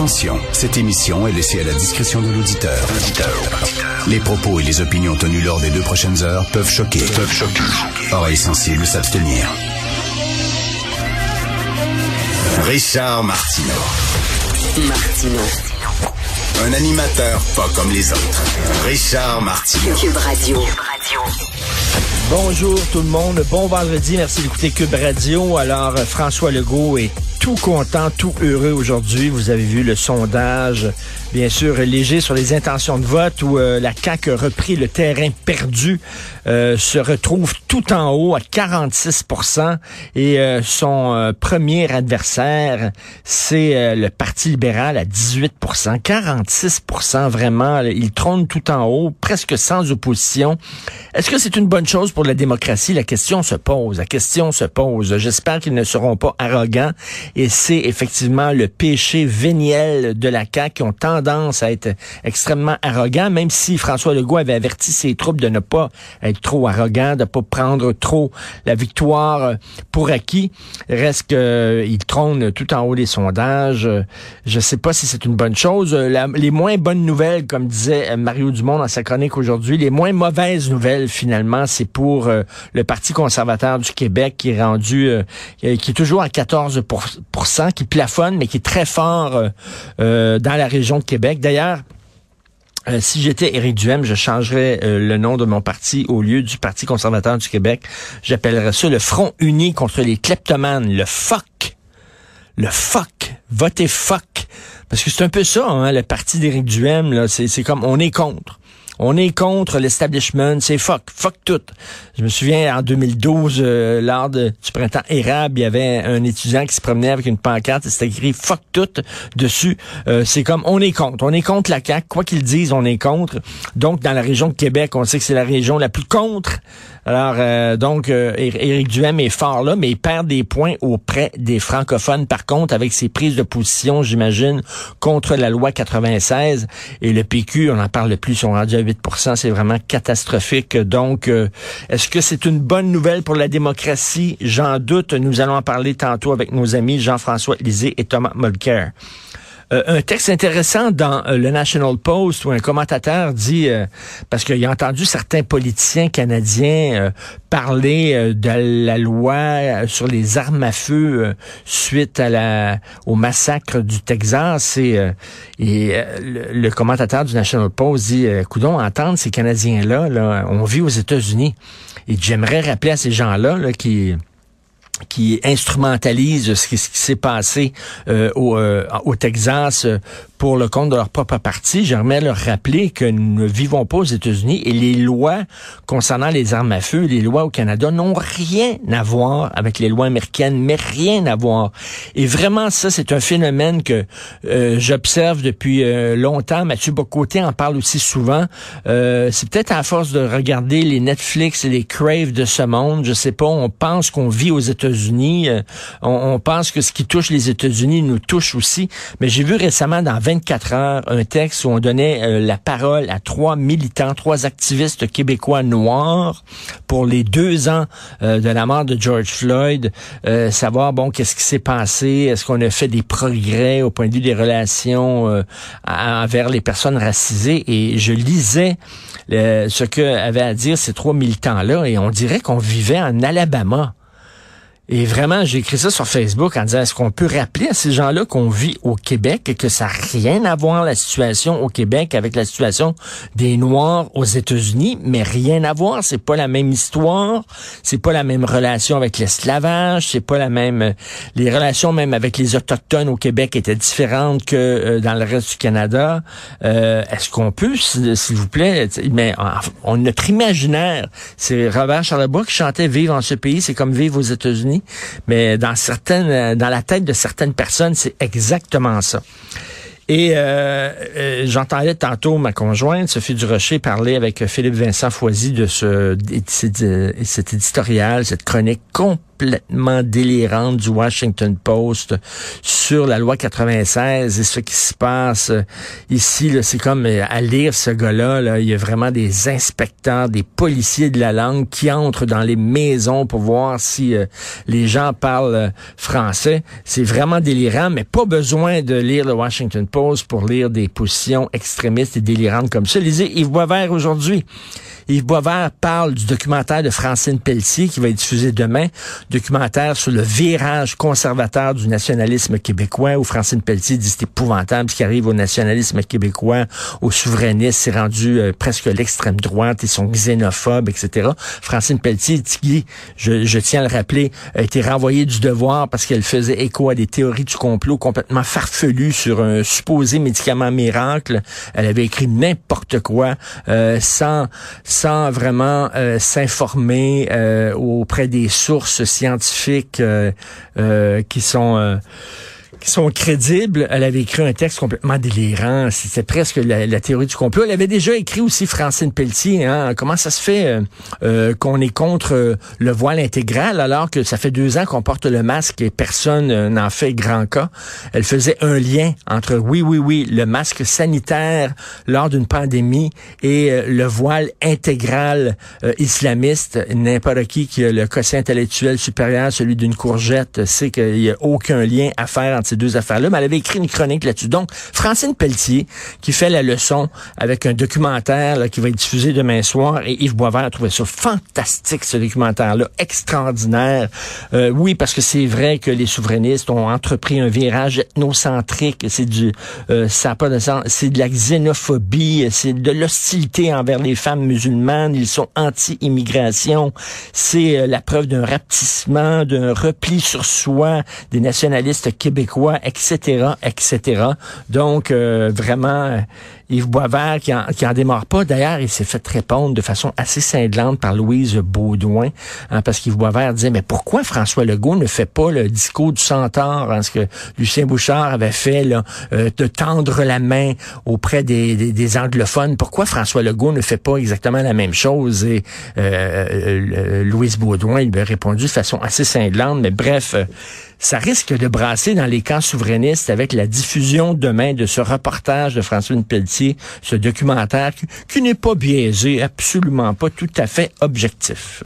Attention, cette émission est laissée à la discrétion de l'auditeur. Les propos et les opinions tenues lors des deux prochaines heures peuvent choquer. Peuvent choquer. Oreilles sensibles s'abstenir. Richard Martineau. Martino. Un animateur pas comme les autres. Richard Martineau. Cube Radio. Bonjour tout le monde, bon vendredi, merci d'écouter Cube Radio. Alors François Legault est tout content, tout heureux aujourd'hui. Vous avez vu le sondage, bien sûr léger sur les intentions de vote où euh, la CAQ a repris le terrain perdu, euh, se retrouve tout en haut à 46 et euh, son euh, premier adversaire, c'est le Parti libéral à 18 46 vraiment. Il trône tout en haut, presque sans opposition. Est-ce que c'est une bonne chose pour la démocratie? La question se pose. La question se pose. J'espère qu'ils ne seront pas arrogants et c'est effectivement le péché véniel de la CAQ qui ont tendance à être extrêmement arrogants, même si François Legault avait averti ses troupes de ne pas être trop arrogants, de ne pas prendre trop la victoire pour acquis. Reste qu'il trône tout en haut des sondages. Je ne sais pas si c'est une bonne chose. La- les moins bonnes nouvelles, comme disait Mario Dumont dans sa chronique aujourd'hui, les moins mauvaises nouvelles finalement, c'est pour euh, le Parti conservateur du Québec qui est rendu, euh, qui est toujours à 14 qui plafonne, mais qui est très fort euh, euh, dans la région de Québec. D'ailleurs, euh, si j'étais Éric Duhem, je changerais le nom de mon parti au lieu du Parti conservateur du Québec. J'appellerais ça le Front uni contre les kleptomanes, le FOC. Le FOC. Votez FOC. Parce que c'est un peu ça, hein, le parti d'Éric Duhem, c'est comme, on est contre. On est contre l'establishment, c'est fuck, fuck tout. Je me souviens en 2012, euh, lors du printemps érable, il y avait un étudiant qui se promenait avec une pancarte et c'était écrit fuck tout dessus. Euh, c'est comme on est contre, on est contre la CAQ, quoi qu'ils disent, on est contre. Donc dans la région de Québec, on sait que c'est la région la plus contre. Alors euh, donc euh, Ér- Éric Duhem est fort là, mais il perd des points auprès des francophones. Par contre, avec ses prises de position, j'imagine, contre la loi 96 et le PQ, on n'en parle plus, ils sont rendus à 8% c'est vraiment catastrophique. Donc, euh, est-ce que c'est une bonne nouvelle pour la démocratie? J'en doute. Nous allons en parler tantôt avec nos amis Jean-François Lisée et Thomas Mulcair. Euh, un texte intéressant dans euh, le National Post où un commentateur dit, euh, parce qu'il a entendu certains politiciens canadiens euh, parler de la loi sur les armes à feu suite à la, au massacre du Texas. Et, et le, commentateur du National Post dit, coudon, entendre ces Canadiens-là, là, on vit aux États-Unis. Et j'aimerais rappeler à ces gens-là là, qui qui qui, ce qui s'est passé euh, au, euh, au Texas euh, pour le compte de leur propre parti. J'aimerais leur rappeler que nous ne vivons pas aux États-Unis et les lois concernant les armes à feu, les lois au Canada n'ont rien à voir avec les lois américaines, mais rien à voir. Et vraiment, ça, c'est un phénomène que euh, j'observe depuis euh, longtemps. Mathieu Bocoté en parle aussi souvent. Euh, c'est peut-être à force de regarder les Netflix et les Crave de ce monde, je sais pas, on pense qu'on vit aux États-Unis, euh, on, on pense que ce qui touche les États-Unis nous touche aussi. Mais j'ai vu récemment dans 24 heures un texte où on donnait euh, la parole à trois militants, trois activistes québécois noirs pour les deux ans euh, de la mort de George Floyd, euh, savoir bon qu'est-ce qui s'est passé, est-ce qu'on a fait des progrès au point de vue des relations envers les personnes racisées? Et je lisais ce que avaient à dire ces trois militants-là et on dirait qu'on vivait en Alabama. Et vraiment, j'ai écrit ça sur Facebook en disant, est-ce qu'on peut rappeler à ces gens-là qu'on vit au Québec et que ça n'a rien à voir la situation au Québec avec la situation des Noirs aux États-Unis, mais rien à voir. C'est pas la même histoire, c'est pas la même relation avec l'esclavage, c'est pas la même. euh, Les relations même avec les autochtones au Québec étaient différentes que euh, dans le reste du Canada. Euh, est-ce qu'on peut, s'il vous plaît, mais on, notre imaginaire, c'est Robert Charlebois qui chantait Vivre en ce pays, c'est comme vivre aux États-Unis. Mais dans certaines, dans la tête de certaines personnes, c'est exactement ça. Et euh, euh, j'entendais tantôt ma conjointe, Sophie Durocher, parler avec Philippe Vincent Foisy de ce cet, éditorial, cette chronique complètement délirante du Washington Post sur la loi 96 et ce qui se passe euh, ici. C'est comme euh, à lire ce gars-là, là, il y a vraiment des inspecteurs, des policiers de la langue qui entrent dans les maisons pour voir si euh, les gens parlent français. C'est vraiment délirant, mais pas besoin de lire le Washington Post pour lire des positions extrémistes et délirantes comme ça. Lisez Yves Boisvert aujourd'hui. Yves Boisvert parle du documentaire de Francine Pelletier qui va être diffusé demain, documentaire sur le virage conservateur du nationalisme québécois où Francine Pelletier dit c'est épouvantable ce qui arrive au nationalisme québécois, aux souverainistes, c'est rendu euh, presque l'extrême droite, ils sont xénophobes, etc. Francine Pelletier, qui, je, je tiens à le rappeler, a été renvoyée du devoir parce qu'elle faisait écho à des théories du complot complètement farfelues sur un supposé médicament miracle. Elle avait écrit n'importe quoi euh, sans sans vraiment euh, s'informer euh, auprès des sources scientifiques euh, qui sont qui sont crédibles. Elle avait écrit un texte complètement délirant. C'était presque la, théorie du complot. Elle avait déjà écrit aussi Francine Pelletier. Hein, comment ça se fait euh, euh, qu'on est contre euh, le voile intégral alors que ça fait deux ans qu'on porte le masque et personne n'en fait grand cas? Elle faisait un lien entre oui, oui, oui, le masque sanitaire lors d'une pandémie et le voile intégral islamiste. N'importe qui qui a le quotient intellectuel supérieur, celui d'une courgette, sait qu'il n'y a aucun lien à faire ces deux affaires-là, mais elle avait écrit une chronique là-dessus. Donc, Francine Pelletier, qui fait la leçon avec un documentaire qui va être diffusé demain soir, et Yves Boisvert a trouvé ça fantastique, ce documentaire-là, extraordinaire. Euh, oui, parce que c'est vrai que les souverainistes ont entrepris un virage ethnocentrique, c'est du, euh, ça pas de sens, c'est de la xénophobie, c'est de l'hostilité envers les femmes musulmanes, ils sont anti-immigration, c'est euh, la preuve d'un rapetissement, d'un repli sur soi des nationalistes québécois etc., etc. Donc, euh, vraiment, Yves Boisvert qui en, qui en démarre pas. D'ailleurs, il s'est fait répondre de façon assez cinglante par Louise Baudouin, hein, parce qu'Yves Boisvert disait, mais pourquoi François Legault ne fait pas le discours du centaure, hein, ce que Lucien Bouchard avait fait, là, euh, tendre la main auprès des, des, anglophones? Pourquoi François Legault ne fait pas exactement la même chose? Et euh, euh Louise Baudouin, il lui a répondu de façon assez cinglante, mais bref, euh, ça risque de brasser dans les camps souverainistes avec la diffusion demain de ce reportage de François Pelletier ce documentaire qui, n'est pas biaisé, absolument pas tout à fait objectif.